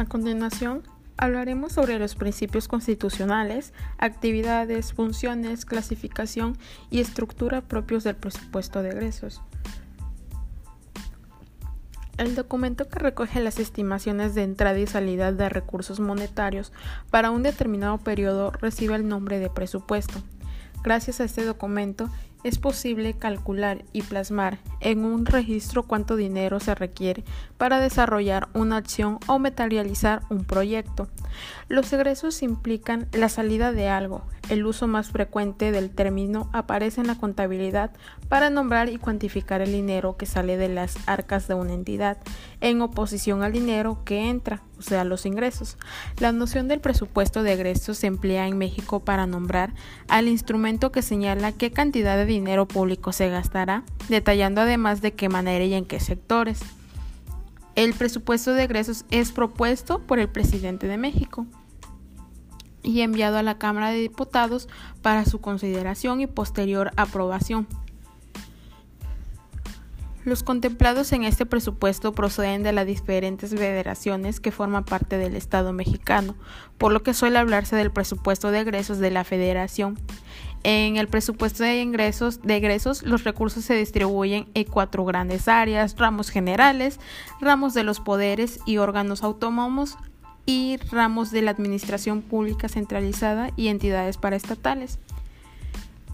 A continuación, hablaremos sobre los principios constitucionales, actividades, funciones, clasificación y estructura propios del presupuesto de egresos. El documento que recoge las estimaciones de entrada y salida de recursos monetarios para un determinado periodo recibe el nombre de presupuesto. Gracias a este documento es posible calcular y plasmar en un registro cuánto dinero se requiere para desarrollar una acción o materializar un proyecto. Los egresos implican la salida de algo. El uso más frecuente del término aparece en la contabilidad para nombrar y cuantificar el dinero que sale de las arcas de una entidad, en oposición al dinero que entra, o sea, los ingresos. La noción del presupuesto de egresos se emplea en México para nombrar al instrumento que señala qué cantidad de dinero público se gastará, detallando además de qué manera y en qué sectores. El presupuesto de egresos es propuesto por el presidente de México y enviado a la Cámara de Diputados para su consideración y posterior aprobación. Los contemplados en este presupuesto proceden de las diferentes federaciones que forman parte del Estado mexicano, por lo que suele hablarse del presupuesto de egresos de la Federación. En el presupuesto de ingresos, de egresos, los recursos se distribuyen en cuatro grandes áreas, ramos generales, ramos de los poderes y órganos autónomos y ramos de la administración pública centralizada y entidades paraestatales.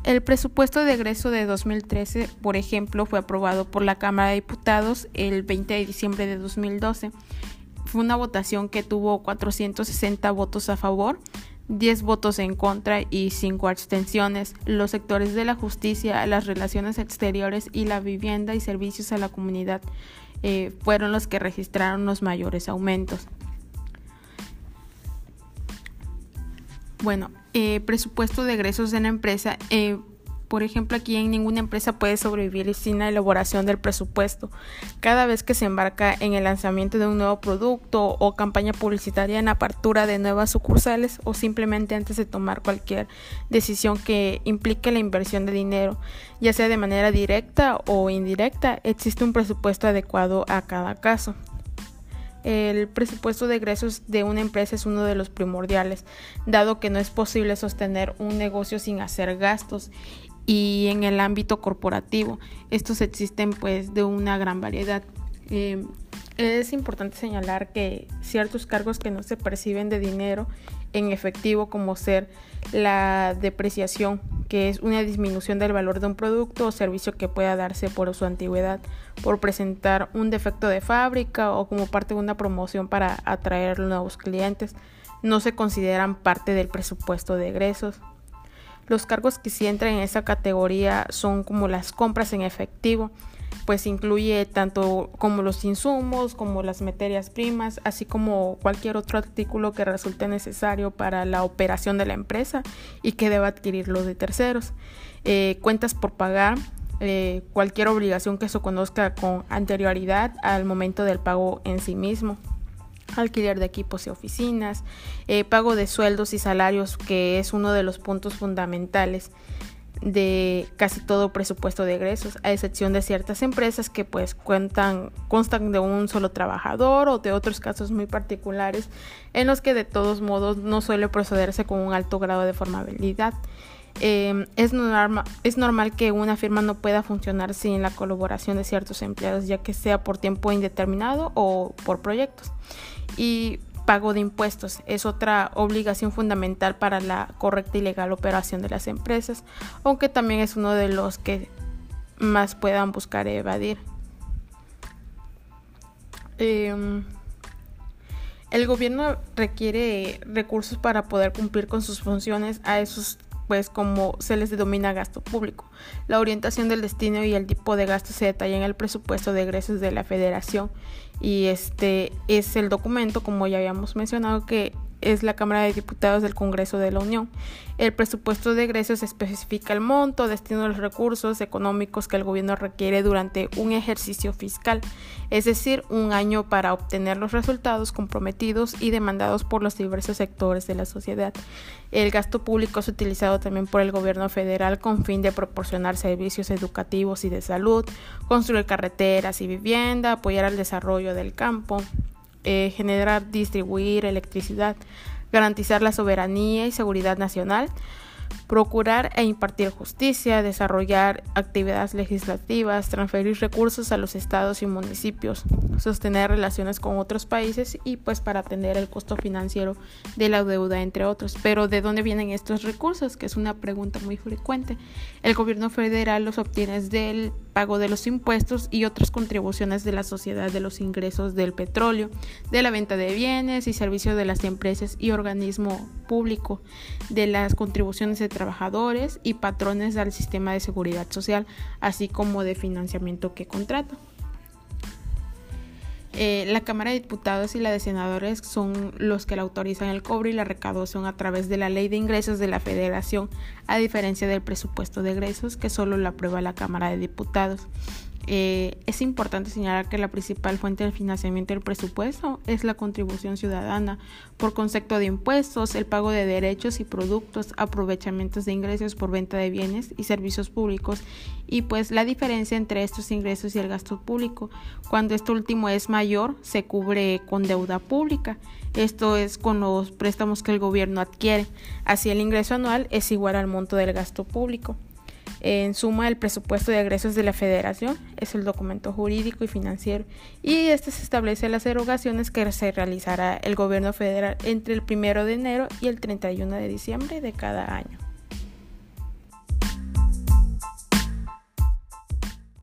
El presupuesto de egreso de 2013, por ejemplo, fue aprobado por la Cámara de Diputados el 20 de diciembre de 2012. Fue una votación que tuvo 460 votos a favor, 10 votos en contra y 5 abstenciones. Los sectores de la justicia, las relaciones exteriores y la vivienda y servicios a la comunidad eh, fueron los que registraron los mayores aumentos. Bueno, eh, presupuesto de egresos de la empresa. Eh, por ejemplo, aquí en ninguna empresa puede sobrevivir sin la elaboración del presupuesto. Cada vez que se embarca en el lanzamiento de un nuevo producto o campaña publicitaria en apertura de nuevas sucursales o simplemente antes de tomar cualquier decisión que implique la inversión de dinero, ya sea de manera directa o indirecta, existe un presupuesto adecuado a cada caso. El presupuesto de egresos de una empresa es uno de los primordiales, dado que no es posible sostener un negocio sin hacer gastos y en el ámbito corporativo. Estos existen pues de una gran variedad. Eh, es importante señalar que ciertos cargos que no se perciben de dinero en efectivo, como ser la depreciación, que es una disminución del valor de un producto o servicio que pueda darse por su antigüedad, por presentar un defecto de fábrica o como parte de una promoción para atraer nuevos clientes, no se consideran parte del presupuesto de egresos. Los cargos que sí entran en esa categoría son como las compras en efectivo, pues incluye tanto como los insumos, como las materias primas, así como cualquier otro artículo que resulte necesario para la operación de la empresa y que deba adquirirlo de terceros. Eh, cuentas por pagar, eh, cualquier obligación que se conozca con anterioridad al momento del pago en sí mismo alquiler de equipos y oficinas, eh, pago de sueldos y salarios, que es uno de los puntos fundamentales de casi todo presupuesto de egresos, a excepción de ciertas empresas que pues cuentan, constan de un solo trabajador o de otros casos muy particulares en los que de todos modos no suele procederse con un alto grado de formabilidad. Em, es, es normal que una firma no pueda funcionar sin la colaboración de ciertos empleados, ya que sea por tiempo indeterminado o por proyectos y pago de impuestos es otra obligación fundamental para la correcta y legal operación de las empresas, aunque también es uno de los que más puedan buscar evadir. Em, el gobierno requiere recursos para poder cumplir con sus funciones a esos pues como se les denomina gasto público. La orientación del destino y el tipo de gasto se detalla en el presupuesto de egresos de la federación y este es el documento, como ya habíamos mencionado, que es la Cámara de Diputados del Congreso de la Unión. El presupuesto de egresos especifica el monto, destino de los recursos económicos que el gobierno requiere durante un ejercicio fiscal, es decir, un año para obtener los resultados comprometidos y demandados por los diversos sectores de la sociedad. El gasto público es utilizado también por el gobierno federal con fin de proporcionar servicios educativos y de salud, construir carreteras y vivienda, apoyar al desarrollo del campo, eh, generar, distribuir electricidad, garantizar la soberanía y seguridad nacional, procurar e impartir justicia, desarrollar actividades legislativas, transferir recursos a los estados y municipios, sostener relaciones con otros países y pues para atender el costo financiero de la deuda, entre otros. Pero ¿de dónde vienen estos recursos? Que es una pregunta muy frecuente. El gobierno federal los obtiene del pago de los impuestos y otras contribuciones de la sociedad de los ingresos del petróleo, de la venta de bienes y servicios de las empresas y organismo público, de las contribuciones de trabajadores y patrones al sistema de seguridad social, así como de financiamiento que contrata. Eh, la Cámara de Diputados y la de Senadores son los que la autorizan el cobro y la recaudación a través de la Ley de Ingresos de la Federación, a diferencia del presupuesto de egresos que solo lo aprueba la Cámara de Diputados. Eh, es importante señalar que la principal fuente del financiamiento del presupuesto es la contribución ciudadana por concepto de impuestos, el pago de derechos y productos, aprovechamientos de ingresos por venta de bienes y servicios públicos y pues la diferencia entre estos ingresos y el gasto público. Cuando esto último es mayor, se cubre con deuda pública. Esto es con los préstamos que el gobierno adquiere. Así el ingreso anual es igual al monto del gasto público. En suma, el presupuesto de egresos de la Federación es el documento jurídico y financiero y este se establece las erogaciones que se realizará el gobierno federal entre el 1 de enero y el 31 de diciembre de cada año.